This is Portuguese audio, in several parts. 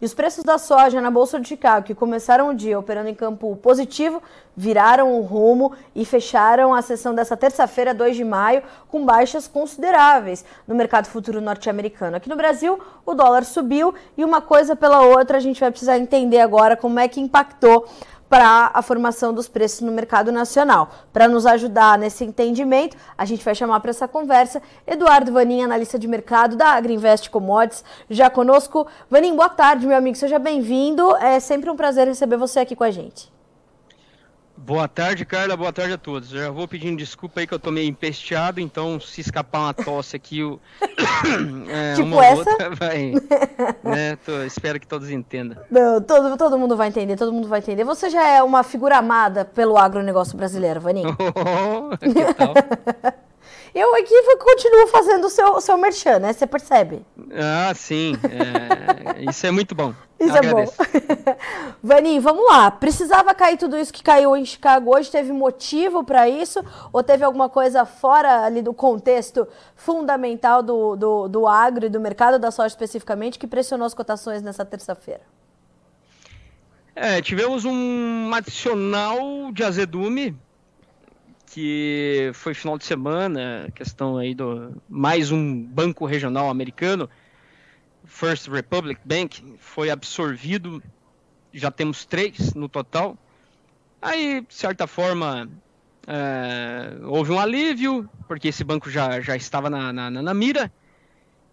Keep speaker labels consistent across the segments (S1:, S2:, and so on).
S1: E os preços da soja na Bolsa de Chicago, que começaram o dia operando em campo positivo, viraram o rumo e fecharam a sessão dessa terça-feira, 2 de maio, com baixas consideráveis no mercado futuro norte-americano. Aqui no Brasil, o dólar subiu e uma coisa pela outra a gente vai precisar entender agora como é que impactou para a formação dos preços no mercado nacional. Para nos ajudar nesse entendimento, a gente vai chamar para essa conversa Eduardo Vanin, analista de mercado da Agriinvest Commodities, já conosco. Vanin, boa tarde, meu amigo, seja bem-vindo. É sempre um prazer receber você aqui com a gente.
S2: Boa tarde, Carla. Boa tarde a todos. Eu já vou pedindo desculpa aí que eu tô meio empesteado, então se escapar uma tosse aqui, o...
S1: é, tipo uma essa? outra
S2: vai. né, tô, espero que todos entendam.
S1: Não, todo, todo mundo vai entender, todo mundo vai entender. Você já é uma figura amada pelo agronegócio brasileiro, Vaninho?
S2: Oh, que tal?
S1: Eu aqui continuo fazendo o seu, o seu merchan, né? Você percebe?
S2: Ah, sim. É, isso é muito bom.
S1: Isso é bom. Vaninho, vamos lá. Precisava cair tudo isso que caiu em Chicago hoje? Teve motivo para isso? Ou teve alguma coisa fora ali do contexto fundamental do, do, do agro e do mercado da soja especificamente que pressionou as cotações nessa terça-feira?
S2: É, tivemos um adicional de azedume que foi final de semana, questão aí do mais um banco regional americano, First Republic Bank, foi absorvido, já temos três no total. Aí, de certa forma, é, houve um alívio, porque esse banco já, já estava na, na, na mira,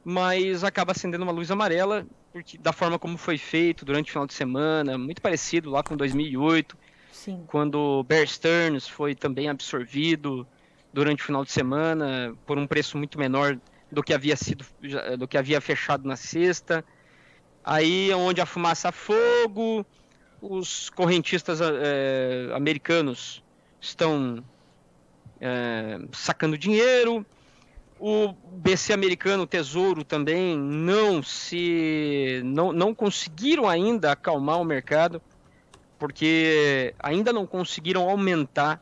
S2: mas acaba acendendo uma luz amarela, porque da forma como foi feito durante o final de semana, muito parecido lá com 2008, Sim. Quando Bear Stearns foi também absorvido durante o final de semana por um preço muito menor do que havia sido do que havia fechado na sexta. Aí é onde a fumaça a fogo, os correntistas é, americanos estão é, sacando dinheiro. O BC americano, o Tesouro também não se não, não conseguiram ainda acalmar o mercado porque ainda não conseguiram aumentar,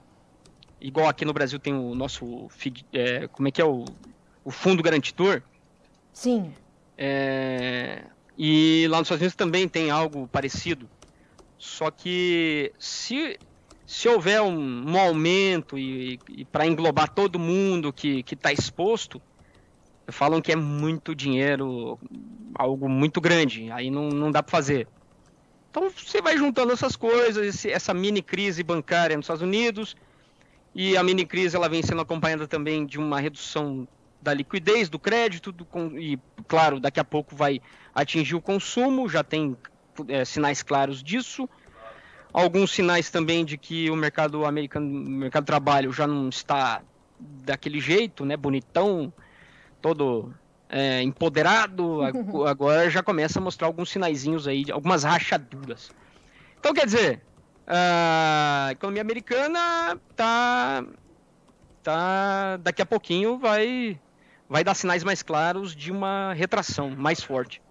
S2: igual aqui no Brasil tem o nosso, é, como é que é o, o fundo garantidor?
S1: Sim.
S2: É, e lá nos Estados Unidos também tem algo parecido. Só que se, se houver um, um aumento e, e para englobar todo mundo que está exposto, falam que é muito dinheiro, algo muito grande, aí não, não dá para fazer. Então você vai juntando essas coisas, essa mini crise bancária nos Estados Unidos, e a mini crise ela vem sendo acompanhada também de uma redução da liquidez, do crédito, do, e claro, daqui a pouco vai atingir o consumo, já tem é, sinais claros disso. Alguns sinais também de que o mercado americano, o mercado de trabalho já não está daquele jeito, né, bonitão, todo é, empoderado, agora já começa a mostrar alguns sinaizinhos aí, algumas rachaduras. Então, quer dizer, a economia americana tá, tá daqui a pouquinho vai, vai dar sinais mais claros de uma retração mais forte.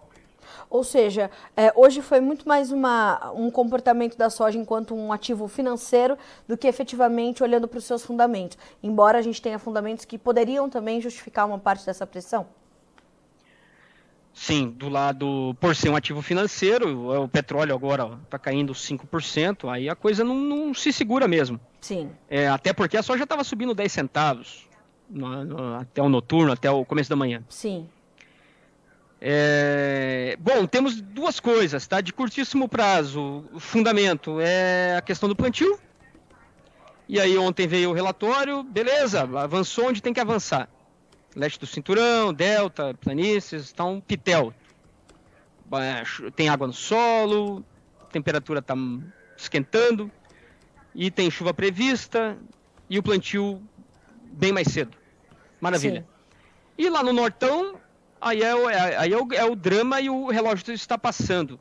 S1: Ou seja, é, hoje foi muito mais uma, um comportamento da soja enquanto um ativo financeiro do que efetivamente olhando para os seus fundamentos. Embora a gente tenha fundamentos que poderiam também justificar uma parte dessa pressão.
S2: Sim, do lado, por ser um ativo financeiro, o petróleo agora está caindo 5%, aí a coisa não, não se segura mesmo.
S1: Sim.
S2: É, até porque a soja estava subindo 10 centavos no, no, até o noturno, até o começo da manhã.
S1: Sim.
S2: É, bom, temos duas coisas, tá? De curtíssimo prazo, o fundamento é a questão do plantio. E aí ontem veio o relatório, beleza, avançou onde tem que avançar leste do cinturão, delta, planícies, está um pitel. Tem água no solo, temperatura está esquentando e tem chuva prevista e o plantio bem mais cedo. Maravilha. Sim. E lá no Nortão, aí, é, o, é, aí é, o, é o drama e o relógio está passando.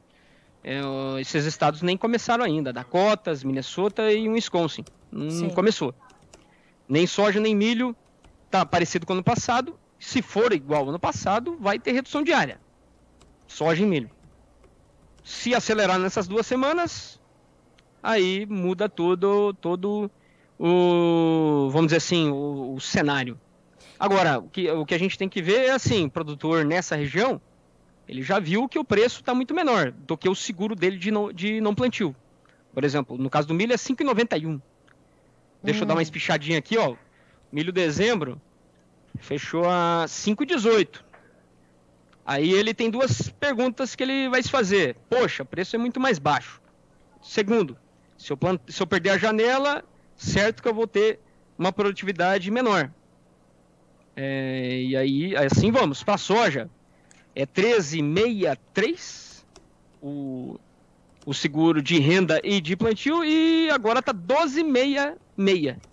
S2: É, esses estados nem começaram ainda. Dakotas, Minnesota e Wisconsin. Não Sim. começou. Nem soja, nem milho tá parecido com o ano passado. Se for igual ao ano passado, vai ter redução diária. Soja e milho. Se acelerar nessas duas semanas, aí muda todo, todo o, vamos dizer assim, o, o cenário. Agora, o que, o que a gente tem que ver é assim, produtor nessa região, Ele já viu que o preço está muito menor do que o seguro dele de não, de não plantio. Por exemplo, no caso do milho é 5,91. Deixa hum. eu dar uma hum. espichadinha aqui, ó. Milho dezembro fechou a 5,18. Aí ele tem duas perguntas que ele vai se fazer. Poxa, preço é muito mais baixo. Segundo, se eu, plant... se eu perder a janela, certo que eu vou ter uma produtividade menor. É... E aí, assim vamos. Para soja, é 13,63 o... o seguro de renda e de plantio e agora tá 12,66.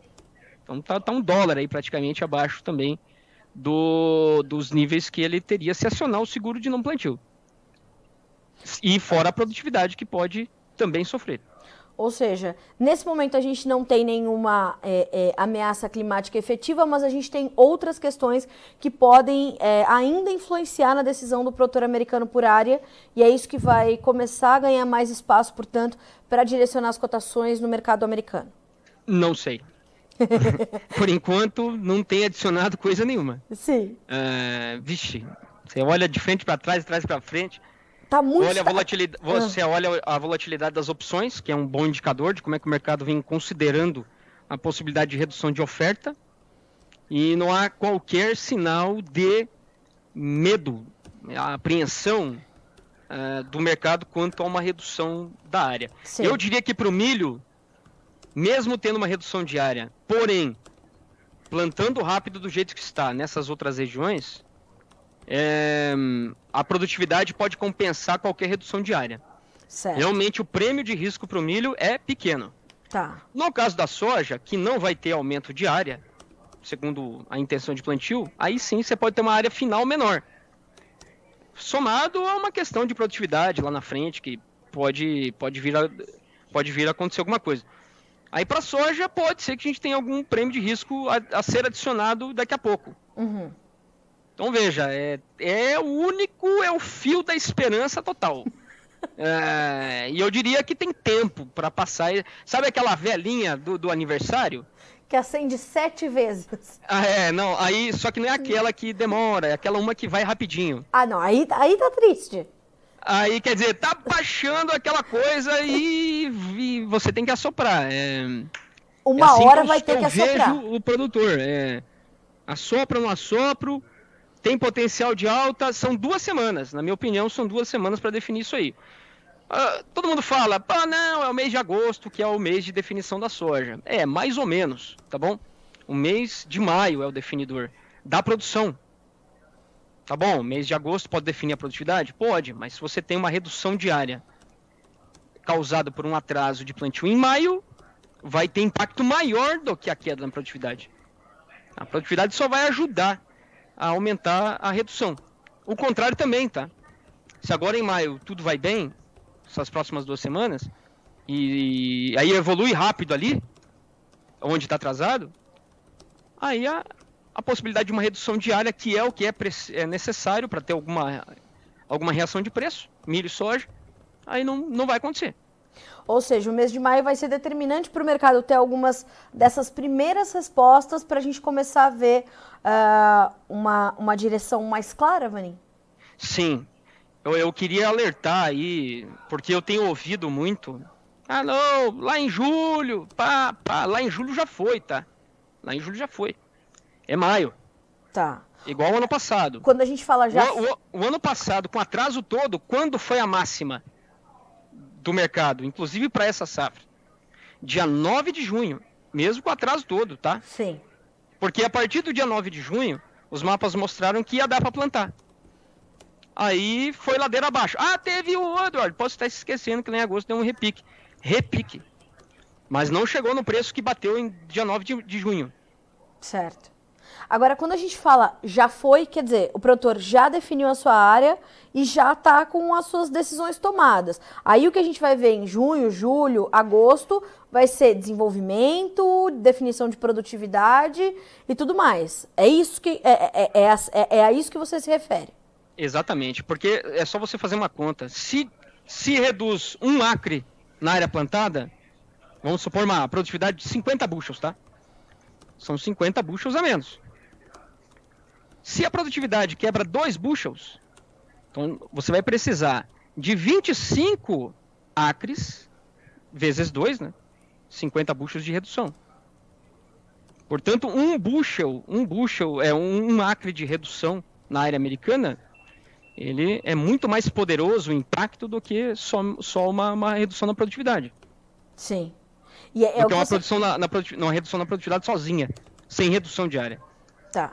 S2: Então tá, tá um dólar aí praticamente abaixo também do, dos níveis que ele teria se acionar o seguro de não plantio. E fora a produtividade que pode também sofrer.
S1: Ou seja, nesse momento a gente não tem nenhuma é, é, ameaça climática efetiva, mas a gente tem outras questões que podem é, ainda influenciar na decisão do produtor americano por área, e é isso que vai começar a ganhar mais espaço, portanto, para direcionar as cotações no mercado americano.
S2: Não sei. por enquanto, não tem adicionado coisa nenhuma.
S1: Sim.
S2: Uh, vixe, você olha de frente para trás, de trás para frente.
S1: Tá muito
S2: olha a volatilidade, ah. Você olha a volatilidade das opções, que é um bom indicador de como é que o mercado vem considerando a possibilidade de redução de oferta. E não há qualquer sinal de medo, apreensão uh, do mercado quanto a uma redução da área. Sim. Eu diria que para o milho, mesmo tendo uma redução diária, porém plantando rápido do jeito que está nessas outras regiões, é, a produtividade pode compensar qualquer redução diária. Certo. Realmente o prêmio de risco para o milho é pequeno.
S1: Tá.
S2: No caso da soja, que não vai ter aumento de área, segundo a intenção de plantio, aí sim você pode ter uma área final menor. Somado a uma questão de produtividade lá na frente, que pode, pode, vir, a, pode vir a acontecer alguma coisa. Aí para soja pode ser que a gente tenha algum prêmio de risco a, a ser adicionado daqui a pouco.
S1: Uhum.
S2: Então veja, é, é o único, é o fio da esperança total. é, e eu diria que tem tempo para passar. Sabe aquela velhinha do, do aniversário?
S1: Que acende sete vezes.
S2: Ah, é, não, aí, só que não é aquela que demora, é aquela uma que vai rapidinho.
S1: Ah, não, aí, aí tá triste.
S2: Aí, quer dizer, tá baixando aquela coisa e, e você tem que assoprar. É,
S1: Uma é assim hora vai ter que assoprar.
S2: vejo o produtor. É, assopra, não assopro, tem potencial de alta. São duas semanas, na minha opinião, são duas semanas para definir isso aí. Uh, todo mundo fala, ah, não, é o mês de agosto que é o mês de definição da soja. É, mais ou menos, tá bom? O mês de maio é o definidor da produção. Tá bom, mês de agosto pode definir a produtividade? Pode, mas se você tem uma redução diária causada por um atraso de plantio em maio, vai ter impacto maior do que a queda na produtividade. A produtividade só vai ajudar a aumentar a redução. O contrário também, tá? Se agora em maio tudo vai bem, essas próximas duas semanas, e aí evolui rápido ali, onde está atrasado, aí a, a possibilidade de uma redução diária, que é o que é, é necessário para ter alguma, alguma reação de preço, milho e soja, aí não, não vai acontecer.
S1: Ou seja, o mês de maio vai ser determinante para o mercado ter algumas dessas primeiras respostas para a gente começar a ver uh, uma, uma direção mais clara, Vanim?
S2: Sim. Eu, eu queria alertar aí, porque eu tenho ouvido muito. Ah, não, lá em julho, pá, pá, lá em julho já foi, tá? Lá em julho já foi. É maio.
S1: Tá.
S2: Igual o ano passado.
S1: Quando a gente fala já.
S2: O, o, o, ano passado, com atraso todo, quando foi a máxima do mercado, inclusive para essa safra? Dia 9 de junho, mesmo com atraso todo, tá?
S1: Sim.
S2: Porque a partir do dia 9 de junho, os mapas mostraram que ia dar para plantar. Aí foi ladeira abaixo. Ah, teve o Edward. Posso estar se esquecendo que lá em agosto deu um repique. Repique. Mas não chegou no preço que bateu em dia 9 de, de junho.
S1: Certo. Agora, quando a gente fala já foi, quer dizer, o produtor já definiu a sua área e já está com as suas decisões tomadas. Aí o que a gente vai ver em junho, julho, agosto vai ser desenvolvimento, definição de produtividade e tudo mais. É isso que é, é, é, é, é a isso que você se refere.
S2: Exatamente, porque é só você fazer uma conta. Se, se reduz um acre na área plantada, vamos supor uma produtividade de 50 bushels, tá? São 50 bushels a menos. Se a produtividade quebra 2 bushels, Então você vai precisar de 25 acres vezes 2, né? 50 bushels de redução. Portanto, um bushel, um bushel é um, acre de redução na área americana, ele é muito mais poderoso o impacto do que só, só uma, uma redução na produtividade.
S1: Sim.
S2: E é, é uma, você... produção na, na uma redução na produtividade sozinha, sem redução de área.
S1: Tá.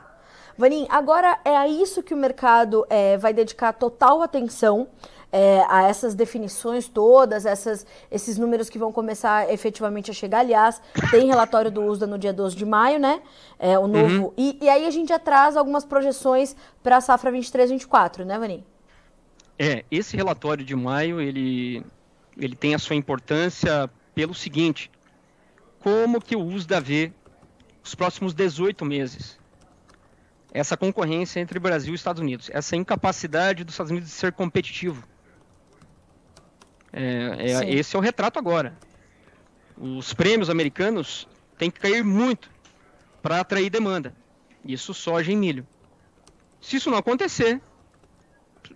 S1: Vanim, agora é a isso que o mercado é, vai dedicar total atenção é, a essas definições todas, essas, esses números que vão começar efetivamente a chegar. Aliás, tem relatório do USDA no dia 12 de maio, né? É, o novo. Uhum. E, e, aí a gente já traz algumas projeções para a safra 23-24, né, Vanim?
S2: É, esse relatório de maio, ele, ele tem a sua importância pelo seguinte, como que o USDA vê os próximos 18 meses? Essa concorrência entre Brasil e Estados Unidos, essa incapacidade dos Estados Unidos de ser competitivo. É, é, esse é o retrato agora. Os prêmios americanos têm que cair muito para atrair demanda. Isso soja e milho. Se isso não acontecer,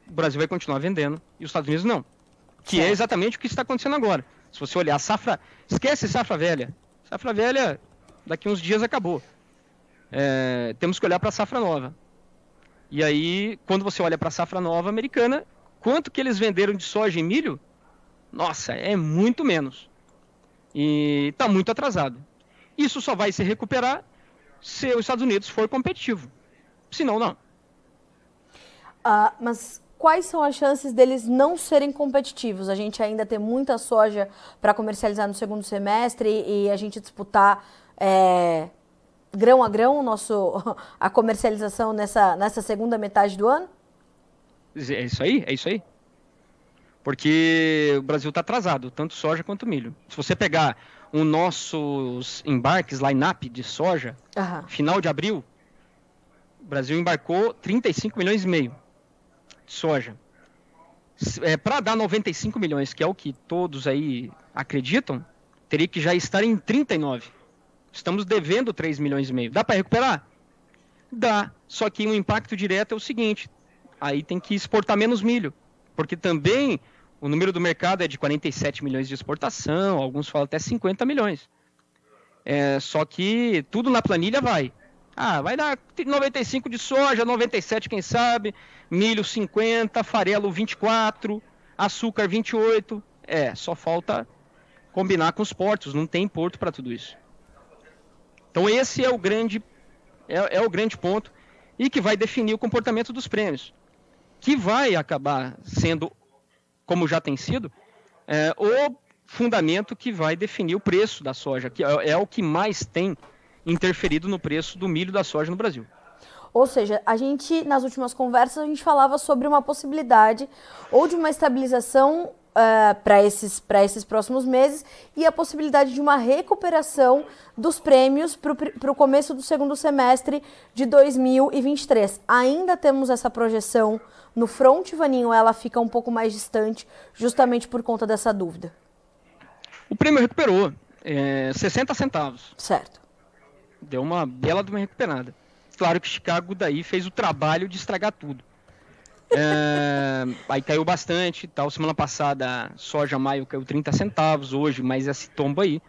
S2: o Brasil vai continuar vendendo e os Estados Unidos não. Que é exatamente o que está acontecendo agora. Se você olhar a safra, esquece safra velha. Safra velha, daqui uns dias acabou. É, temos que olhar para a safra nova. E aí, quando você olha para a safra nova americana, quanto que eles venderam de soja e milho? Nossa, é muito menos. E está muito atrasado. Isso só vai se recuperar se os Estados Unidos for competitivo. Senão, não.
S1: Ah, mas quais são as chances deles não serem competitivos? A gente ainda tem muita soja para comercializar no segundo semestre e a gente disputar é, grão a grão nosso, a comercialização nessa, nessa segunda metade do ano?
S2: É isso aí, é isso aí. Porque o Brasil está atrasado, tanto soja quanto milho. Se você pegar os nossos embarques, line-up de soja, uhum. final de abril, o Brasil embarcou 35 milhões e meio soja. É, Para dar 95 milhões, que é o que todos aí acreditam, teria que já estar em 39. Estamos devendo 3 milhões e meio. Dá para recuperar? Dá. Só que o impacto direto é o seguinte: aí tem que exportar menos milho. Porque também o número do mercado é de 47 milhões de exportação, alguns falam até 50 milhões. É, só que tudo na planilha vai. Ah, vai dar 95 de soja, 97 quem sabe, milho 50, farelo 24, açúcar 28. É, só falta combinar com os portos, não tem porto para tudo isso. Então esse é o grande é, é o grande ponto e que vai definir o comportamento dos prêmios, que vai acabar sendo como já tem sido, é, o fundamento que vai definir o preço da soja, que é, é o que mais tem interferido no preço do milho da soja no Brasil.
S1: Ou seja, a gente, nas últimas conversas, a gente falava sobre uma possibilidade ou de uma estabilização uh, é, para esses, esses próximos meses e a possibilidade de uma recuperação dos prêmios para o começo do segundo semestre de 2023. Ainda temos essa projeção no front, Vaninho, ela fica um pouco mais distante, justamente por conta dessa dúvida.
S2: O prêmio recuperou é, 60 centavos.
S1: Certo.
S2: Deu uma bela de uma recuperada. Claro que Chicago daí fez o trabalho de estragar tudo. É, aí caiu bastante, tal. Semana passada, soja maio caiu 30 centavos, hoje mais esse tombo aí.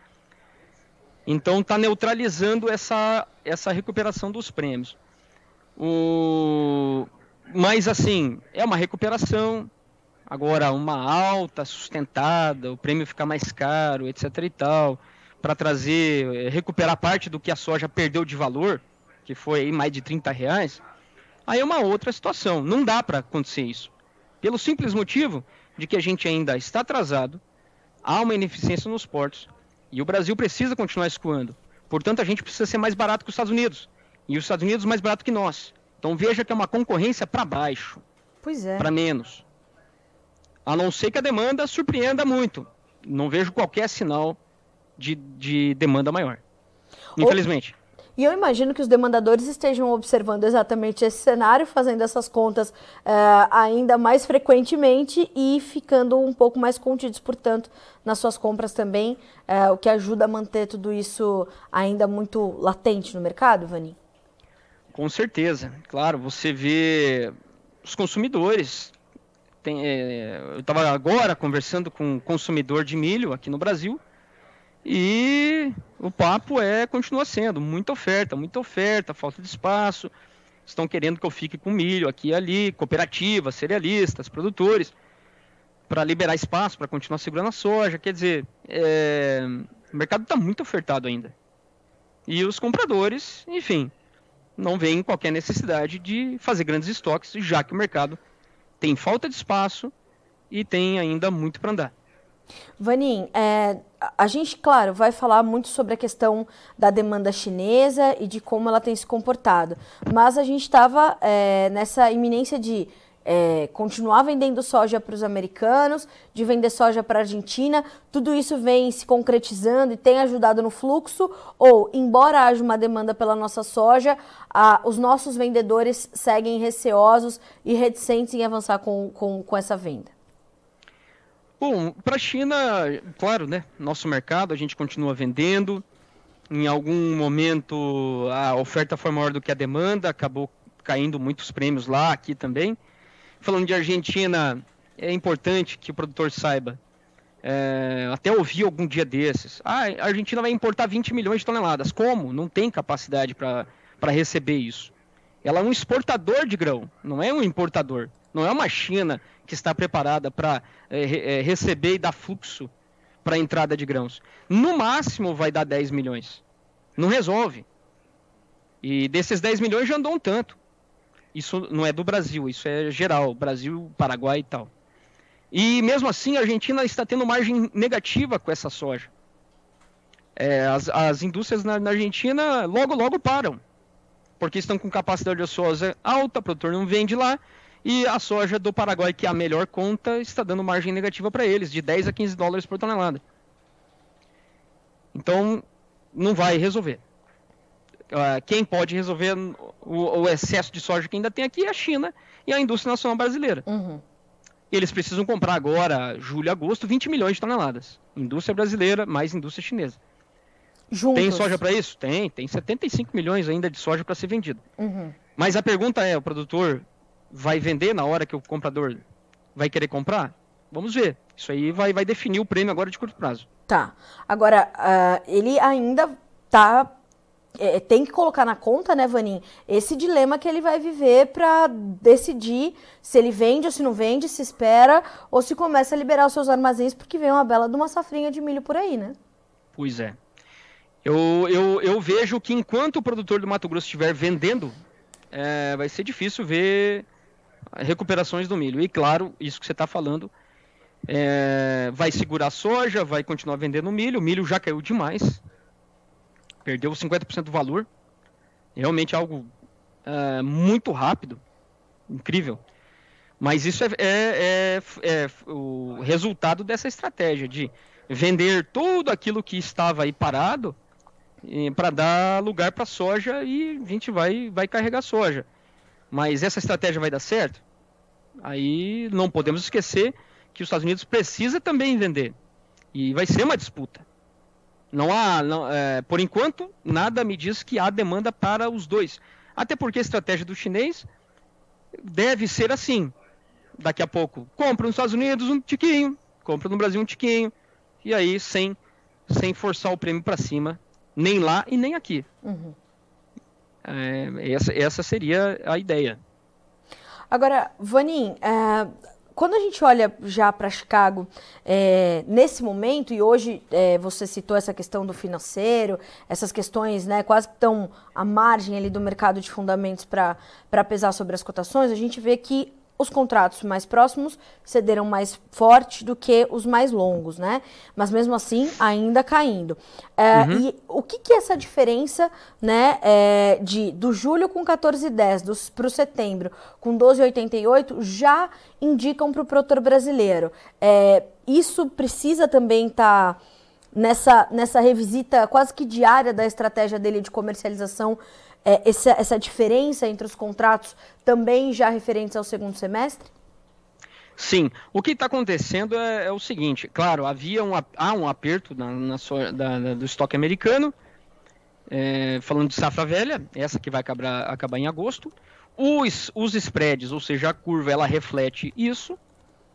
S2: Então está neutralizando essa, essa recuperação dos prêmios. O, mas assim, é uma recuperação. Agora, uma alta, sustentada, o prêmio ficar mais caro, etc e tal, para trazer, eh, recuperar parte do que a soja perdeu de valor, que foi mais de 30 reais, aí é uma outra situação. Não dá para acontecer isso. Pelo simples motivo de que a gente ainda está atrasado, há uma ineficiência nos portos, e o Brasil precisa continuar escoando. Portanto, a gente precisa ser mais barato que os Estados Unidos. E os Estados Unidos mais barato que nós. Então veja que é uma concorrência para baixo.
S1: Pois é.
S2: Para menos. A não ser que a demanda surpreenda muito. Não vejo qualquer sinal de, de demanda maior. Infelizmente.
S1: E eu imagino que os demandadores estejam observando exatamente esse cenário, fazendo essas contas é, ainda mais frequentemente e ficando um pouco mais contidos, portanto, nas suas compras também, é, o que ajuda a manter tudo isso ainda muito latente no mercado, Vani?
S2: Com certeza, claro, você vê os consumidores Tem, é, eu estava agora conversando com um consumidor de milho aqui no Brasil e o papo é continua sendo muita oferta, muita oferta, falta de espaço. Estão querendo que eu fique com milho aqui e ali, cooperativas, cerealistas, produtores, para liberar espaço para continuar segurando a soja. Quer dizer, é, o mercado está muito ofertado ainda. E os compradores, enfim, não veem qualquer necessidade de fazer grandes estoques, já que o mercado tem falta de espaço e tem ainda muito para andar.
S1: Vanin, é, a gente, claro, vai falar muito sobre a questão da demanda chinesa e de como ela tem se comportado, mas a gente estava é, nessa iminência de é, continuar vendendo soja para os americanos, de vender soja para a Argentina, tudo isso vem se concretizando e tem ajudado no fluxo? Ou, embora haja uma demanda pela nossa soja, a, os nossos vendedores seguem receosos e reticentes em avançar com, com, com essa venda?
S2: Bom, para a China, claro, né? Nosso mercado, a gente continua vendendo. Em algum momento a oferta foi maior do que a demanda, acabou caindo muitos prêmios lá, aqui também. Falando de Argentina, é importante que o produtor saiba. É, até ouvi algum dia desses. Ah, a Argentina vai importar 20 milhões de toneladas. Como? Não tem capacidade para receber isso. Ela é um exportador de grão, não é um importador. Não é uma China que está preparada para é, é, receber e dar fluxo para a entrada de grãos. No máximo vai dar 10 milhões. Não resolve. E desses 10 milhões já andou um tanto. Isso não é do Brasil, isso é geral, Brasil, Paraguai e tal. E mesmo assim a Argentina está tendo margem negativa com essa soja. É, as, as, indústrias na, na, Argentina logo, logo param. Porque estão com capacidade ociosa alta, o produtor não vende lá, e a soja do Paraguai, que é a melhor conta, está dando margem negativa para eles, de 10 a 15 dólares por tonelada. Então, não vai resolver. Uh, quem pode resolver o, excesso de soja que ainda tem aqui é a China e a indústria nacional brasileira. Uhum. Eles precisam comprar agora, julho e agosto, 20 milhões de toneladas. Indústria brasileira mais indústria chinesa. Juntos. Tem soja para isso? Tem. Tem 75 milhões ainda de soja para ser vendido. Uhum. Mas a pergunta é: o produtor vai vender na hora que o comprador vai querer comprar? Vamos ver. Isso aí vai, vai definir o prêmio agora de curto prazo.
S1: Tá. Agora, uh, ele ainda tá. É, tem que colocar na conta, né, Vanin, esse dilema que ele vai viver para decidir se ele vende ou se não vende, se espera ou se começa a liberar os seus armazéns, porque vem uma bela de uma safrinha de milho por aí, né?
S2: Pois é. Eu, eu, eu vejo que enquanto o produtor do Mato Grosso estiver vendendo, é, vai ser difícil ver recuperações do milho. E claro, isso que você está falando, é, vai segurar a soja, vai continuar vendendo milho. O milho já caiu demais, perdeu 50% do valor. Realmente algo é, muito rápido, incrível. Mas isso é, é, é, é o resultado dessa estratégia de vender tudo aquilo que estava aí parado para dar lugar para soja e a gente vai, vai carregar soja. Mas essa estratégia vai dar certo? Aí não podemos esquecer que os Estados Unidos precisa também vender. E vai ser uma disputa. Não há, não, é, por enquanto, nada me diz que há demanda para os dois. Até porque a estratégia do chinês deve ser assim. Daqui a pouco, compra nos Estados Unidos um tiquinho, compra no Brasil um tiquinho, e aí sem, sem forçar o prêmio para cima, nem lá e nem aqui. Uhum. É, essa, essa seria a ideia.
S1: Agora, Vanin, é, quando a gente olha já para Chicago, é, nesse momento, e hoje é, você citou essa questão do financeiro, essas questões né, quase que estão à margem ali do mercado de fundamentos para pesar sobre as cotações, a gente vê que os contratos mais próximos cederam mais forte do que os mais longos, né? Mas mesmo assim, ainda caindo. É, uhum. E o que, que é essa diferença, né, é, de, do julho com 14,10 para o setembro com 12,88 já indicam para o produtor brasileiro? É, isso precisa também estar... Tá nessa, nessa revisita quase que diária da estratégia dele de comercialização é, essa, essa diferença entre os contratos também já referentes ao segundo semestre?
S2: Sim, o que está acontecendo é, é, o seguinte, claro, havia um, há um aperto na, na da, da, do estoque americano, é, falando de safra velha, essa que vai acabar, acabar em agosto, os, os spreads, ou seja, a curva, ela reflete isso,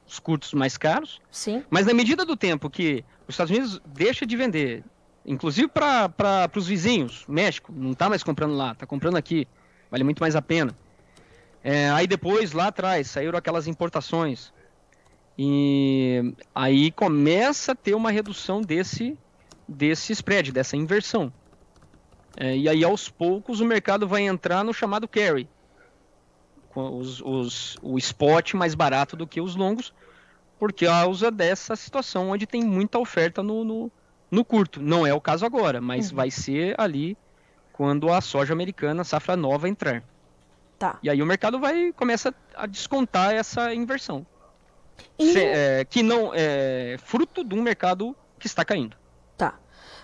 S2: os curtos mais caros.
S1: Sim.
S2: Mas na medida do tempo que os Estados Unidos deixa de vender, inclusive para os vizinhos, México, não está mais comprando lá, está comprando aqui, vale muito mais a pena. É, aí depois, lá atrás, saíram aquelas importações. E aí começa a ter uma redução desse, desse spread, dessa inversão. É, e aí, aos poucos, o mercado vai entrar no chamado carry. Os, os, o spot mais barato do que os longos, por causa dessa situação onde tem muita oferta no, no, no curto. Não é o caso agora, mas uhum. vai ser ali quando a soja americana, safra nova, entrar.
S1: Tá.
S2: E aí o mercado vai começa a descontar essa inversão. E... Se, é, que não é fruto de um mercado que está caindo.
S1: Tá.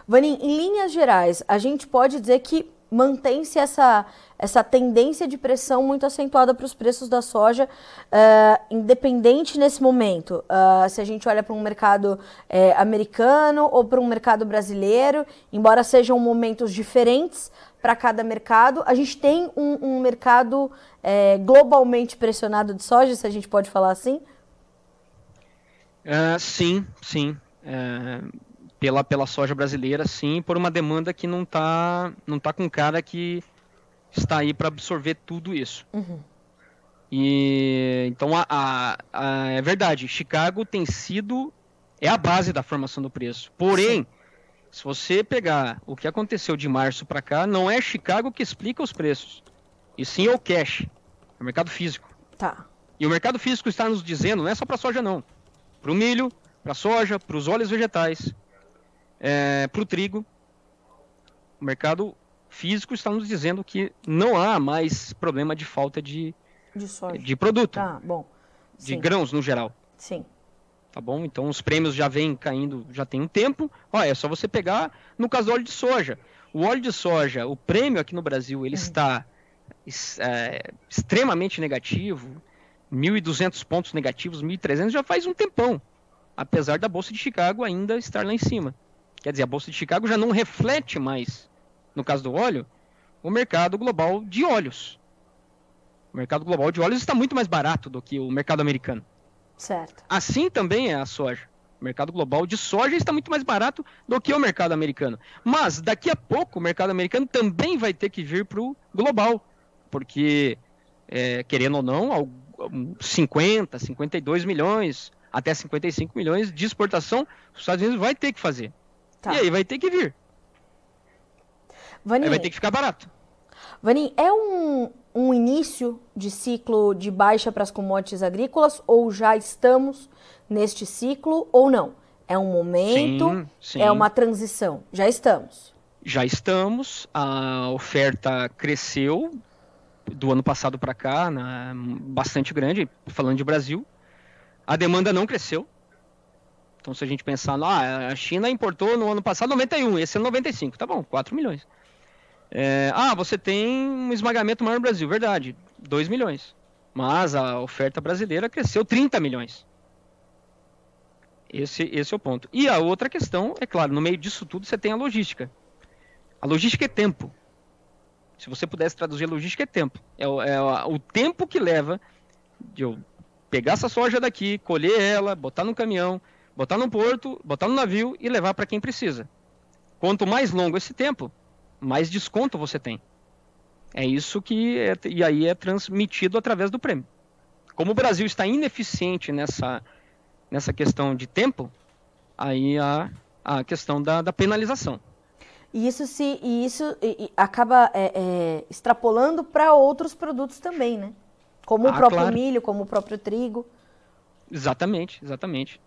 S1: Vanin, em linhas gerais, a gente pode dizer que mantém-se essa, essa tendência de pressão muito acentuada para os preços da soja, uh, independente nesse momento, uh, se a gente olha para um mercado uh, americano ou para um mercado brasileiro, embora sejam momentos diferentes para cada mercado, a gente tem um, um mercado eh, globalmente pressionado de soja, se a gente pode falar assim?
S2: sim, sim pela, pela soja brasileira, sim, por uma demanda que não está não tá com cara que está aí para absorver tudo isso. Uhum. E então a, a, a, é verdade, Chicago tem sido é a base da formação do preço. Porém, se você pegar o que aconteceu de março para cá, não é Chicago que explica os preços, e sim é o cash, é o mercado físico.
S1: Tá.
S2: E o mercado físico está nos dizendo, não é só para soja não, para o milho, para soja, para os óleos vegetais, é, para o trigo. O mercado físico está nos dizendo que não há mais problema de falta de,
S1: de,
S2: de produto.
S1: Tá, bom.
S2: De Sim. grãos no geral.
S1: Sim.
S2: Tá bom? Então os prêmios já vêm caindo, já tem um tempo. Olha, é só você pegar no caso do óleo de soja. O óleo de soja, o prêmio aqui no Brasil, ele uhum. está é, extremamente negativo. 1.200 pontos negativos, 1.300 já faz um tempão. Apesar da Bolsa de Chicago ainda estar lá em cima. Quer dizer, a Bolsa de Chicago já não reflete mais, no caso do óleo, o mercado global de óleos. O mercado global de óleos está muito mais barato do que o mercado americano.
S1: Certo.
S2: Assim também é a soja. O mercado global de soja está muito mais barato do que o mercado americano. Mas daqui a pouco o mercado americano também vai ter que vir para o global. Porque, é, querendo ou não, 50, 52 milhões, até 55 milhões de exportação, os Estados Unidos vai ter que fazer. Tá. E aí vai ter que vir.
S1: Vanin,
S2: aí vai ter que ficar barato.
S1: Vanin, é um, um início de ciclo de baixa para as commodities agrícolas ou já estamos neste ciclo ou não? É um momento, sim, sim. é uma transição. Já estamos.
S2: Já estamos. A oferta cresceu do ano passado para cá, na, bastante grande, falando de Brasil. A demanda não cresceu. Então, se a gente pensar, ah, a China importou no ano passado 91, esse é 95, tá bom, 4 milhões. É, ah, você tem um esmagamento maior no Brasil, verdade, 2 milhões. Mas a oferta brasileira cresceu 30 milhões. Esse, esse é o ponto. E a outra questão, é claro, no meio disso tudo você tem a logística. A logística é tempo. Se você pudesse traduzir a logística, é tempo. É, é o tempo que leva de eu pegar essa soja daqui, colher ela, botar no caminhão, botar no porto, botar no navio e levar para quem precisa. Quanto mais longo esse tempo, mais desconto você tem. É isso que é, e aí é transmitido através do prêmio. Como o Brasil está ineficiente nessa, nessa questão de tempo, aí a, a questão da, da penalização.
S1: E isso se e isso e, e acaba é, é, extrapolando para outros produtos também, né? Como ah, o próprio claro. milho, como o próprio trigo.
S2: Exatamente, exatamente.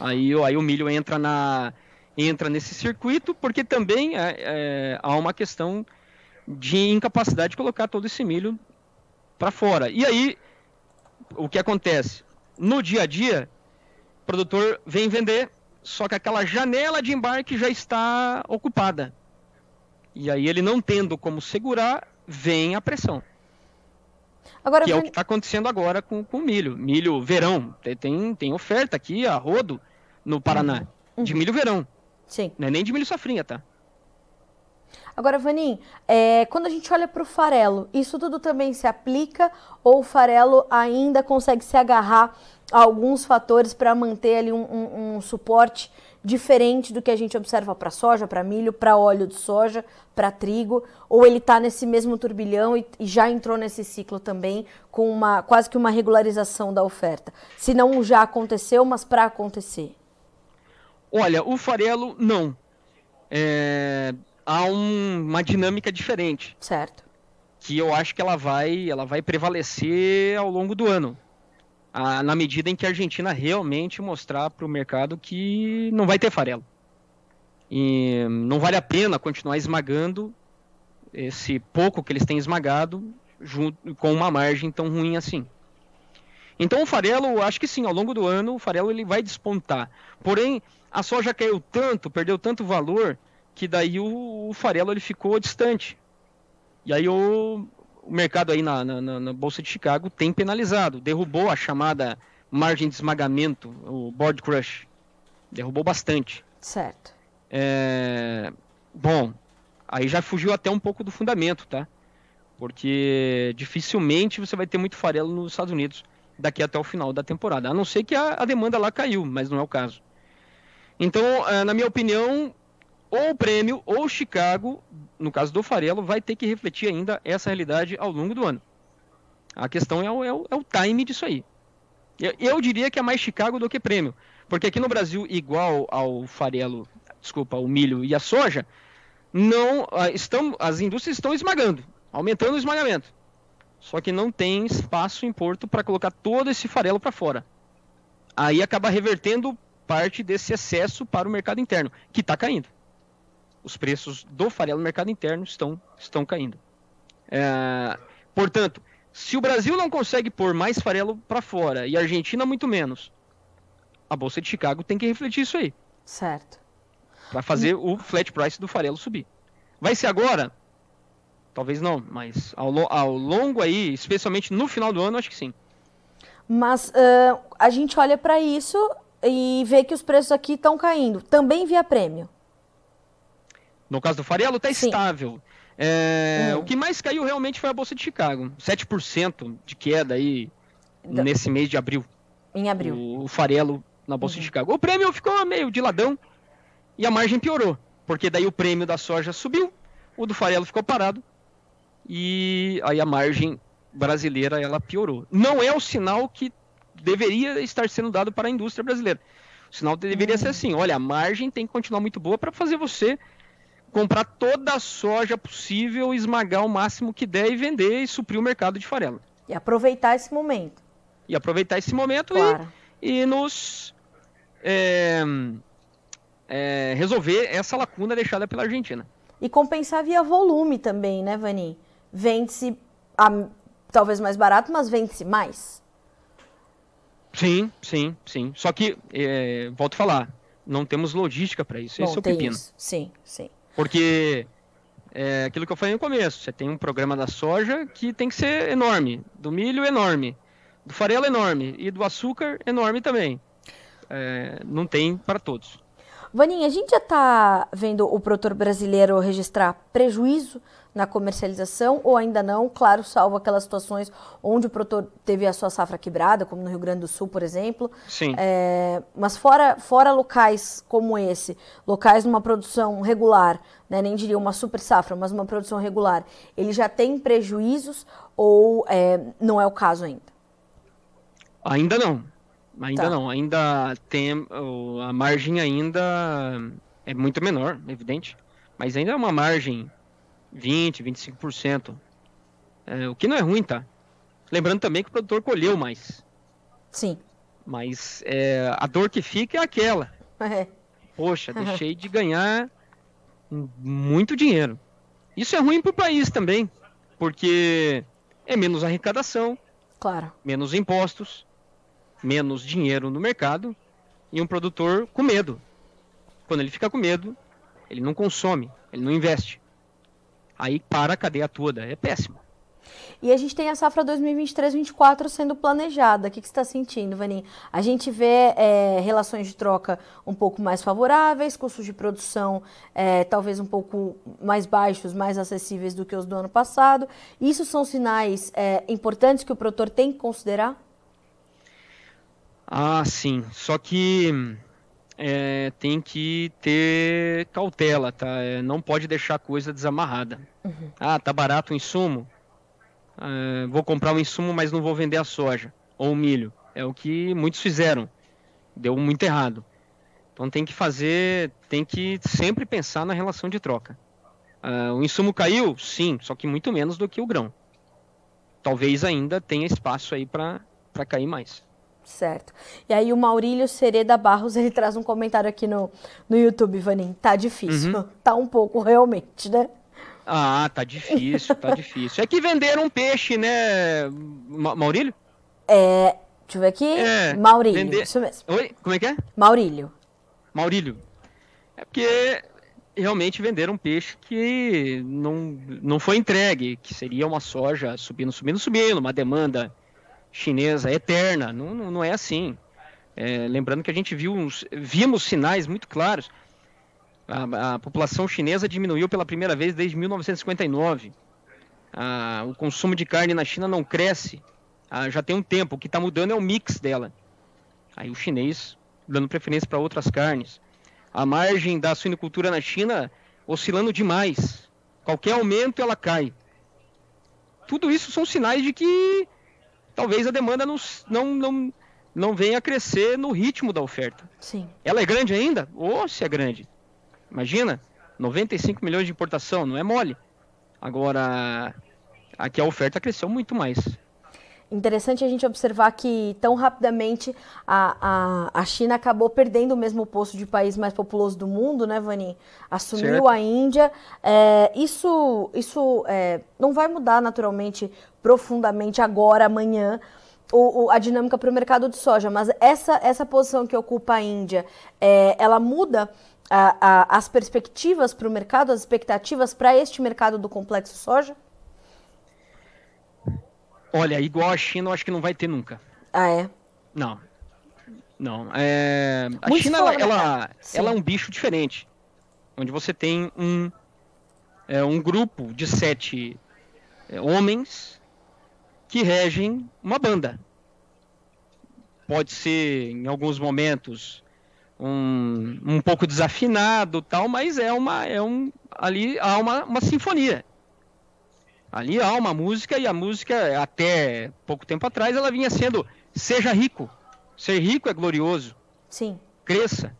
S2: Aí, aí o milho entra, na, entra nesse circuito, porque também é, é, há uma questão de incapacidade de colocar todo esse milho para fora. E aí, o que acontece? No dia a dia, o produtor vem vender, só que aquela janela de embarque já está ocupada. E aí, ele não tendo como segurar, vem a pressão. Agora, que é o que está acontecendo agora com, com milho. Milho verão. Tem, tem oferta aqui a rodo no Paraná. Uhum. De milho verão.
S1: Sim.
S2: Não é nem de milho safrinha, tá?
S1: Agora, Vanim, é, quando a gente olha para o farelo, isso tudo também se aplica ou o farelo ainda consegue se agarrar a alguns fatores para manter ali um, um, um, suporte diferente do que a gente observa para soja, para milho, para óleo de soja, para trigo? Ou ele está nesse mesmo turbilhão e, e, já entrou nesse ciclo também com uma quase que uma regularização da oferta? Se não já aconteceu, mas para acontecer?
S2: Olha, o farelo não. É, há um, uma dinâmica diferente.
S1: Certo.
S2: Que eu acho que ela vai, ela vai prevalecer ao longo do ano. A, na medida em que a Argentina realmente mostrar para o mercado que não vai ter farelo. E não vale a pena continuar esmagando esse pouco que eles têm esmagado junto, com uma margem tão ruim assim. Então o farelo, acho que sim, ao longo do ano o farelo ele vai despontar. Porém, a soja caiu tanto, perdeu tanto valor que daí o, o farelo ele ficou distante. E aí o, o mercado aí na, na, na, Bolsa de Chicago tem penalizado, derrubou a chamada margem de esmagamento, o board crush. Derrubou bastante.
S1: Certo.
S2: É, bom, aí já fugiu até um pouco do fundamento, tá? Porque dificilmente você vai ter muito farelo nos Estados Unidos daqui até o final da temporada. A não ser que a, a demanda lá caiu, mas não é o caso. Então, é, na minha opinião, ou o prêmio ou Chicago, no caso do farelo, vai ter que refletir ainda essa realidade ao longo do ano. A questão é o, é o, é o time disso aí. Eu, eu, diria que é mais Chicago do que prêmio. Porque aqui no Brasil, igual ao farelo, desculpa, ao milho e a soja, não ah, estão, as indústrias estão esmagando, aumentando o esmagamento. Só que não tem espaço em Porto para colocar todo esse farelo para fora. Aí acaba revertendo parte desse excesso para o mercado interno, que está caindo os preços do farelo no mercado interno estão, estão caindo. É, portanto, se o Brasil não consegue pôr mais farelo para fora e a Argentina muito menos, a Bolsa de Chicago tem que refletir isso aí.
S1: Certo.
S2: Para fazer o flat price do farelo subir. Vai ser agora? Talvez não, mas ao, ao longo aí, especialmente no final do ano, acho que sim.
S1: Mas uh, a gente olha para isso e vê que os preços aqui estão caindo, também via prêmio.
S2: No caso do farelo, está estável. É, hum. O que mais caiu realmente foi a Bolsa de Chicago. 7% de queda aí do... nesse mês de abril.
S1: Em abril.
S2: O, o farelo na Bolsa uhum. de Chicago. O prêmio ficou meio de ladão e a margem piorou. Porque daí o prêmio da soja subiu, o do farelo ficou parado e aí a margem brasileira ela piorou. Não é o sinal que deveria estar sendo dado para a indústria brasileira. O sinal deveria uhum. ser assim: olha, a margem tem que continuar muito boa para fazer você comprar toda a soja possível, esmagar o máximo que der e vender e suprir o mercado de farelo.
S1: E aproveitar esse momento.
S2: E aproveitar esse momento claro. e, e nos é, é, resolver essa lacuna deixada pela Argentina.
S1: E compensar via volume também, né, Vani? Vende-se talvez mais barato, mas vende-se mais.
S2: Sim, sim, sim. Só que, é, volto a falar, não temos logística para isso. Bom, Esse é o pepino. Isso.
S1: Sim, sim.
S2: Porque é aquilo que eu falei no começo, você tem um programa da soja que tem que ser enorme, do milho enorme, do farelo enorme e do açúcar enorme também. É, não tem para todos.
S1: Vaninha, a gente já está vendo o produtor brasileiro registrar prejuízo na comercialização ou ainda não? Claro, salvo aquelas situações onde o produtor teve a sua safra quebrada, como no Rio Grande do Sul, por exemplo.
S2: Sim.
S1: É, mas fora, fora locais como esse, locais numa produção regular, né, nem diria uma super safra, mas uma produção regular, ele já tem prejuízos ou é, não é o caso ainda?
S2: Ainda não. Ainda tá. não, ainda tem a margem ainda é muito menor, evidente, mas ainda é uma margem 20, 25%. É, o que não é ruim, tá? Lembrando também que o produtor colheu mais.
S1: Sim.
S2: Mas é, a dor que fica é aquela.
S1: É.
S2: Poxa, deixei de ganhar muito dinheiro. Isso é ruim para o país também, porque é menos arrecadação,
S1: claro.
S2: menos impostos, menos dinheiro no mercado e um produtor com medo. Quando ele fica com medo, ele não consome, ele não investe. Aí para a cadeia toda, é péssimo.
S1: E a gente tem a safra 2023-24 sendo planejada. O que, que você está sentindo, Vaninho? A gente vê é, relações de troca um pouco mais favoráveis, custos de produção é, talvez um pouco mais baixos, mais acessíveis do que os do ano passado. Isso são sinais é, importantes que o produtor tem que considerar?
S2: Ah, sim. Só que é, tem que ter cautela, tá? É, não pode deixar a coisa desamarrada. Uhum. Ah, tá barato o insumo? É, vou comprar o insumo, mas não vou vender a soja ou o milho. É o que muitos fizeram. Deu muito errado. Então tem que fazer, tem que sempre pensar na relação de troca. Uh, o insumo caiu? Sim, só que muito menos do que o grão. Talvez ainda tenha espaço aí para cair mais.
S1: Certo. E aí o Maurílio Sereda Barros, ele traz um comentário aqui no, no YouTube, Vanim. Tá difícil. Uhum. Tá um pouco, realmente, né?
S2: Ah, tá difícil, tá difícil. É que venderam peixe, né, Ma Maurílio?
S1: É, deixa eu ver aqui. É, Maurílio, vender... isso mesmo.
S2: Oi, como é que é?
S1: Maurílio.
S2: Maurílio. É porque realmente venderam peixe que não, não foi entregue, que seria uma soja subindo, subindo, subindo, uma demanda chinesa eterna. Não, não, não é assim. É, lembrando que a gente viu uns, vimos sinais muito claros. A, a, população chinesa diminuiu pela primeira vez desde 1959. A, o consumo de carne na China não cresce já tem um tempo. O que está mudando é o mix dela. Aí o chinês dando preferência para outras carnes. A margem da suinicultura na China oscilando demais. Qualquer aumento ela cai. Tudo isso são sinais de que talvez a demanda não, não, não, não venha a crescer no ritmo da oferta.
S1: Sim.
S2: Ela é grande ainda? Ou se é grande. Imagina, 95 milhões de importação, não é mole. Agora, aqui a oferta cresceu muito mais.
S1: Interessante a gente observar que tão rapidamente a, a, a China acabou perdendo o mesmo posto de país mais populoso do mundo, né, Vani? Assumiu certo. a Índia. É, isso isso é, não vai mudar naturalmente profundamente agora, amanhã, o, o, a dinâmica para o mercado de soja, mas essa, essa posição que ocupa a Índia, é, ela muda a, a, as perspectivas para o mercado, as expectativas para este mercado do complexo soja?
S2: Olha, igual a China, eu acho que não vai ter nunca.
S1: Ah, é?
S2: Não. Não. É... A Muito China, ela, ela, ela, é um bicho diferente. Onde você tem um, é, um grupo de sete é, homens que regem uma banda. Pode ser, em alguns momentos, um, um pouco desafinado, tal, mas é uma, é um, ali há uma, uma sinfonia. Ali há uma música e a música, até pouco tempo atrás, ela vinha sendo Seja rico. Ser rico é glorioso.
S1: Sim.
S2: Cresça.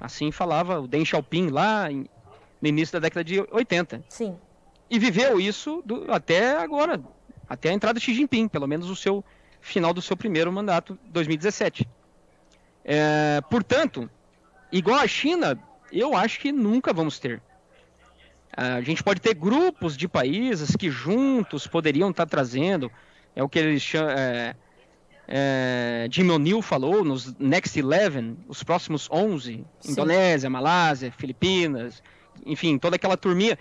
S2: Assim falava o Deng Xiaoping lá em, no início da década de 80.
S1: Sim.
S2: E viveu isso do, até agora, até a entrada de Xi Jinping, pelo menos o seu final do seu primeiro mandato, 2017. É, portanto, igual a China, eu acho que nunca vamos ter. A gente pode ter grupos de países que juntos poderiam estar trazendo, é o que eles chamam, é, é, Jim O'Neill falou nos Next Eleven, os próximos 11, Sim. Indonésia, Malásia, Filipinas, enfim, toda aquela turminha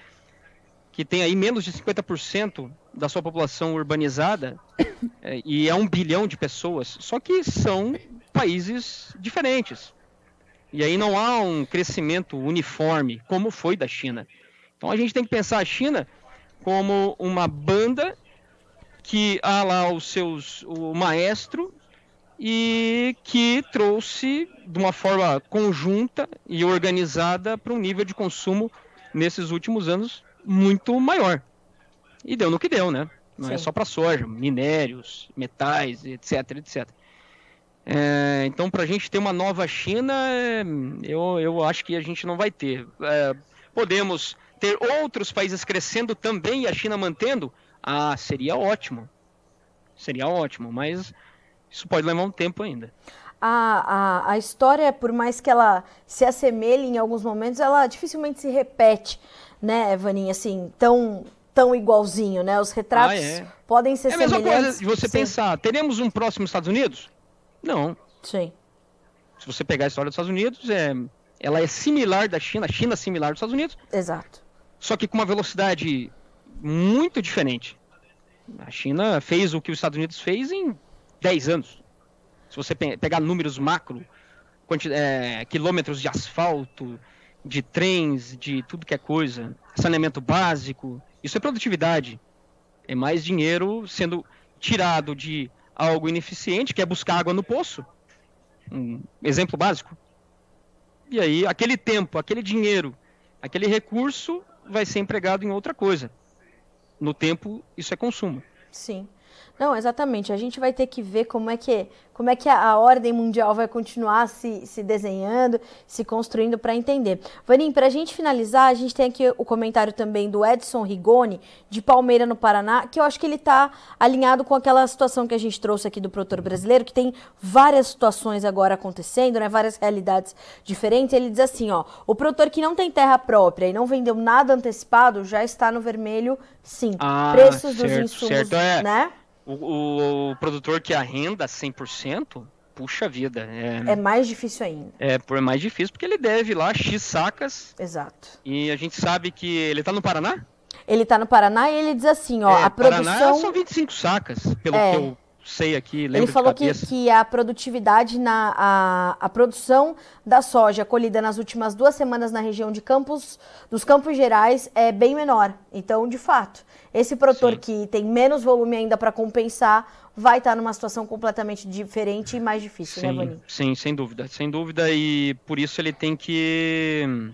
S2: que tem aí menos de 50% da sua população urbanizada é, e é um bilhão de pessoas, só que são países diferentes. E aí não há um crescimento uniforme, como foi da China. Então a gente tem que pensar a China como uma banda que há lá os seus o maestro e que trouxe de uma forma conjunta e organizada para um nível de consumo nesses últimos anos muito maior. E deu no que deu, né? Não é Sim. é só para soja, minérios, metais, etc, etc. É, então, para a gente ter uma nova China, é, eu, eu acho que a gente não vai ter. É, podemos ter outros países crescendo também e a China mantendo, ah, seria ótimo. Seria ótimo, mas isso pode levar um tempo ainda.
S1: A, a, a história, por mais que ela se assemelhe em alguns momentos, ela dificilmente se repete, né, Evaninha, assim, tão, tão igualzinho, né? Os retratos ah, é. podem ser semelhantes. É a mesma coisa
S2: de você Sim. pensar, teremos um próximo Estados Unidos? Não.
S1: Sim.
S2: Se você pegar a história dos Estados Unidos, é, ela é similar da China, a China é similar dos Estados Unidos.
S1: Exato
S2: só que com uma velocidade muito diferente. A China fez o que os Estados Unidos fez em 10 anos. Se você pegar números macro, é, quilômetros de asfalto, de trens, de tudo que é coisa, saneamento básico, isso é produtividade. É mais dinheiro sendo tirado de algo ineficiente, que é buscar água no poço. Um exemplo básico. E aí, aquele tempo, aquele dinheiro, aquele recurso vai ser empregado em outra coisa. No tempo, isso é consumo.
S1: Sim. Não, exatamente. A gente vai ter que ver como é que, como é que a, ordem mundial vai continuar se, se desenhando, se construindo para entender. Vanim, para a gente finalizar, a gente tem aqui o comentário também do Edson Rigoni, de Palmeira, no Paraná, que eu acho que ele está alinhado com aquela situação que a gente trouxe aqui do produtor brasileiro, que tem várias situações agora acontecendo, né, várias realidades diferentes. Ele diz assim, ó, o produtor que não tem terra própria e não vendeu nada antecipado já está no vermelho, sim.
S2: Ah, Preços certo, dos insumos, certo. É. né? O, o, produtor que arrenda 100%, puxa vida.
S1: É, é mais difícil ainda.
S2: É, é mais difícil porque ele deve lá X sacas.
S1: Exato.
S2: E a gente sabe que ele está no Paraná?
S1: Ele está no Paraná e ele diz assim, ó, é, a produção... Paraná
S2: são 25 sacas, pelo é. que eu sei aqui,
S1: Ele falou que, que a produtividade na a, a produção da soja colhida nas últimas duas semanas na região de Campos, dos Campos Gerais é bem menor. Então, de fato, esse produtor Sim. que tem menos volume ainda para compensar vai estar numa situação completamente diferente e mais difícil,
S2: né,
S1: sim, né, Vaninho?
S2: Sim, sem dúvida, sem dúvida e por isso ele tem que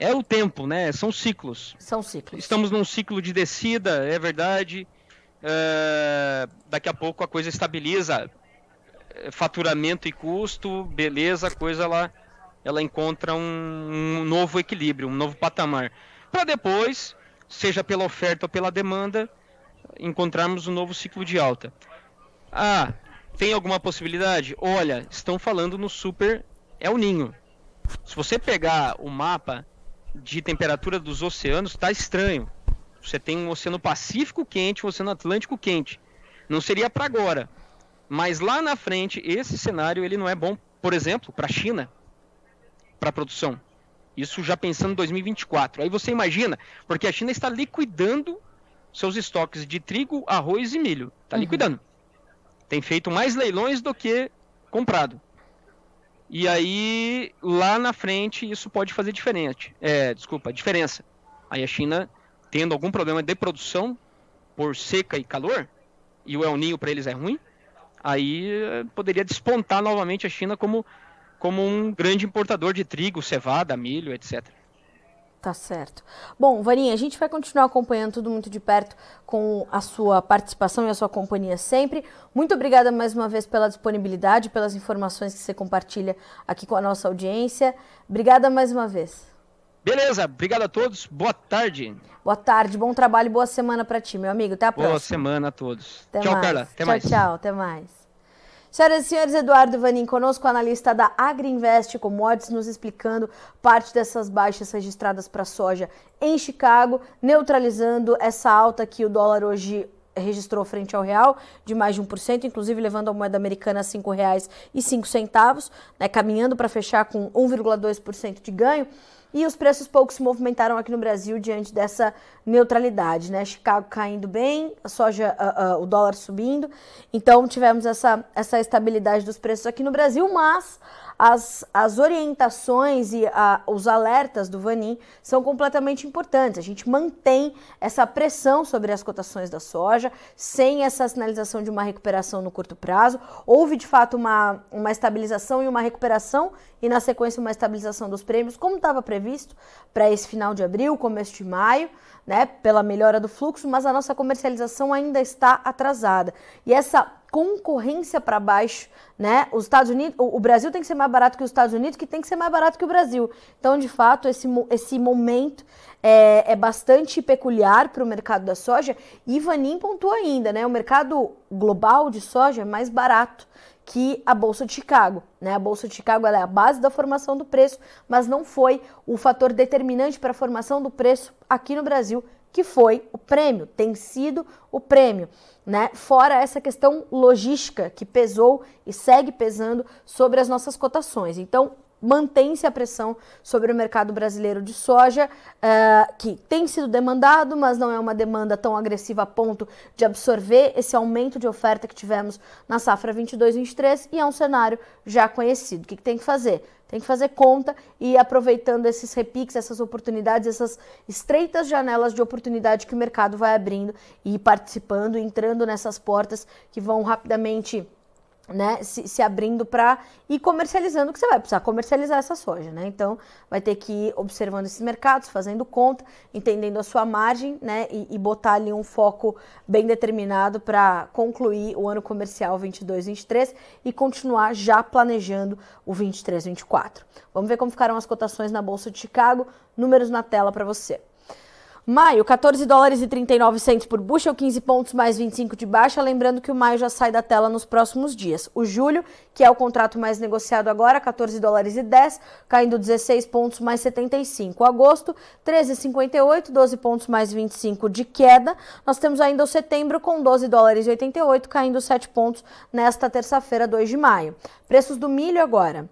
S2: é o tempo, né? São ciclos.
S1: São ciclos.
S2: Estamos num ciclo de descida, é verdade. Uh, daqui a pouco a coisa estabiliza é, faturamento e custo, beleza, a coisa ela, ela encontra um, um novo equilíbrio, um novo patamar. Para depois, seja pela oferta ou pela demanda, encontrarmos um novo ciclo de alta. Ah, tem alguma possibilidade? Olha, estão falando no super El Ninho. Se você pegar o mapa de temperatura dos oceanos, está estranho. Você tem um Oceano Pacífico quente, um Oceano Atlântico quente. Não seria para agora. Mas lá na frente, esse cenário ele não é bom, por exemplo, para a China, para produção. Isso já pensando em 2024. Aí você imagina, porque a China está liquidando seus estoques de trigo, arroz e milho. Está uhum. liquidando. Tem feito mais leilões do que comprado. E aí, lá na frente, isso pode fazer diferente. É, desculpa, diferença. Aí a China tendo algum problema de produção por seca e calor, e o El Ninho para eles é ruim, aí eh, poderia despontar novamente a China como, como um grande importador de trigo, cevada, milho, etc.
S1: Tá certo. Bom, Varinha, a gente vai continuar acompanhando tudo muito de perto com a sua participação e a sua companhia sempre. Muito obrigada mais uma vez pela disponibilidade, pelas informações que você compartilha aqui com a nossa audiência. Obrigada mais uma vez.
S2: Beleza, obrigado a todos. Boa tarde.
S1: Boa tarde, bom trabalho e boa semana para ti, meu amigo. Até a próxima.
S2: Boa semana a todos.
S1: Até tchau, mais. Carla. Até tchau, mais. Tchau, até mais. Senhoras e senhores, Eduardo Vanin conosco, analista da Agriinvest Commodities, nos explicando parte dessas baixas registradas para soja em Chicago, neutralizando essa alta que o dólar hoje registrou frente ao real de mais de 1%, inclusive levando a moeda americana a R$ 5,05, né, caminhando para fechar com 1,2% de ganho. E os preços pouco se movimentaram aqui no Brasil diante dessa neutralidade, né? Chicago caindo bem, a soja, uh, uh, o dólar subindo. Então tivemos essa, essa estabilidade dos preços aqui no Brasil, mas as, as orientações e a, os alertas do Vanin são completamente importantes. A gente mantém essa pressão sobre as cotações da soja, sem essa sinalização de uma recuperação no curto prazo. Houve de fato uma, uma estabilização e uma recuperação, e na sequência uma estabilização dos prêmios, como estava previsto para esse final de abril, começo de maio né, pela melhora do fluxo, mas a nossa comercialização ainda está atrasada. E essa concorrência para baixo, né? Os Estados Unidos, o, Brasil tem que ser mais barato que os Estados Unidos, que tem que ser mais barato que o Brasil. Então, de fato, esse, esse momento é, é bastante peculiar para o mercado da soja. E Vanim pontuou ainda, né? O mercado global de soja é mais barato que a Bolsa de Chicago. Né? A Bolsa de Chicago é a base da formação do preço, mas não foi o fator determinante para a formação do preço aqui no Brasil, que foi o prêmio, tem sido o prêmio. Né? Fora essa questão logística que pesou e segue pesando sobre as nossas cotações. Então, mantém-se a pressão sobre o mercado brasileiro de soja, uh, que tem sido demandado, mas não é uma demanda tão agressiva a ponto de absorver esse aumento de oferta que tivemos na safra 22-23 e é um cenário já conhecido. O que, que tem que fazer? Tem que fazer conta e ir aproveitando esses repiques, essas oportunidades, essas estreitas janelas de oportunidade que o mercado vai abrindo e participando, entrando nessas portas que vão rapidamente né, se, se abrindo para ir comercializando, que você vai precisar comercializar essa soja, né? Então, vai ter que ir observando esses mercados, fazendo conta, entendendo a sua margem, né, e, e botar ali um foco bem determinado para concluir o ano comercial 22-23 e continuar já planejando o 23-24. Vamos ver como ficaram as cotações na Bolsa de Chicago, números na tela para você. Maio, 14 dólares e 39 centos por bushel, 15 pontos mais 25 de baixa. Lembrando que o maio já sai da tela nos próximos dias. O julho, que é o contrato mais negociado agora, 14 dólares e 10, caindo 16 pontos mais 75. O agosto, 13,58, 12 pontos mais 25 de queda. Nós temos ainda o setembro com 12 dólares e 88, caindo 7 pontos nesta terça-feira, 2 de maio. Preços do milho agora.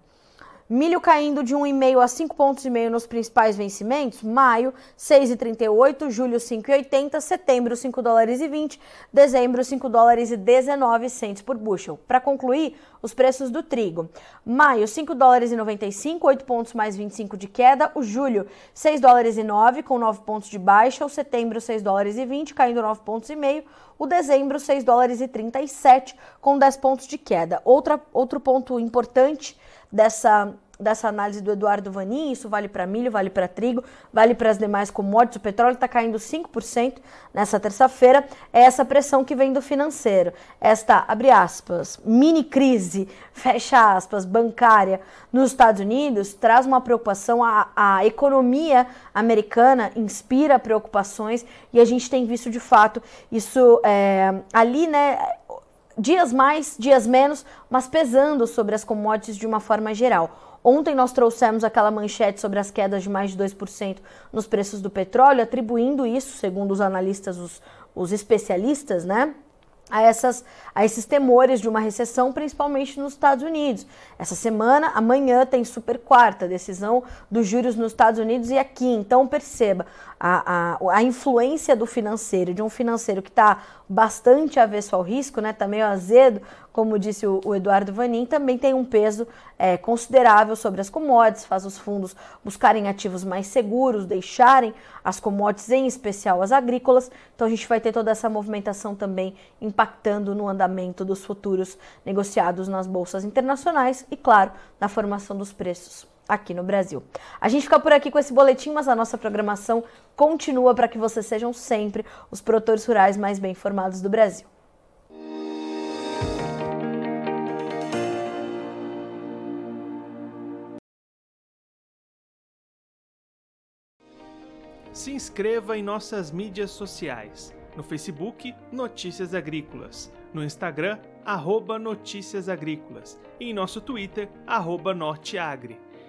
S1: Milho caindo de 1,5 a 5 pontos e meio nos principais vencimentos, maio 6,38, julho 5,80, setembro 5 dólares e 20, dezembro 5 dólares e 19 centos por bushel. Para concluir, os preços do trigo. Maio 5 dólares e 95, 8 pontos mais 25 de queda, o julho 6 dólares e 9 com 9 pontos de baixa, o setembro 6 dólares e 20 caindo 9 pontos e meio, o dezembro 6 dólares e 37 com 10 pontos de queda. Outra, outro ponto importante dessa dessa análise do Eduardo Vanin, isso vale para milho, vale para trigo, vale para as demais commodities. O petróleo está caindo 5% nessa terça-feira. É essa pressão que vem do financeiro. Esta, abre aspas, mini crise, fecha aspas, bancária nos Estados Unidos traz uma preocupação. A, a economia americana inspira preocupações e a gente tem visto de fato isso é, ali, né? Dias mais, dias menos, mas pesando sobre as commodities de uma forma geral. Ontem nós trouxemos aquela manchete sobre as quedas de mais de 2% nos preços do petróleo, atribuindo isso, segundo os analistas, os, os especialistas, né? a, essas, a esses temores de uma recessão, principalmente nos Estados Unidos. Essa semana, amanhã, tem super quarta, decisão dos juros nos Estados Unidos e aqui. Então, perceba a, a, a influência do financeiro, de um financeiro que está bastante avesso ao risco, né? Tá meio azedo, como disse o, o Eduardo Vanin, também tem um peso é, considerável sobre as commodities, faz os fundos buscarem ativos mais seguros, deixarem as commodities, em especial as agrícolas. Então a gente vai ter toda essa movimentação também impactando no andamento dos futuros negociados nas bolsas internacionais e, claro, na formação dos preços aqui no Brasil. A gente fica por aqui com esse boletim, mas a nossa programação continua para que vocês sejam sempre os produtores rurais mais bem informados do Brasil.
S3: Se inscreva em nossas mídias sociais. No Facebook, Notícias Agrícolas. No Instagram, arroba Notícias Agrícolas. E em nosso Twitter, arroba Norteagri.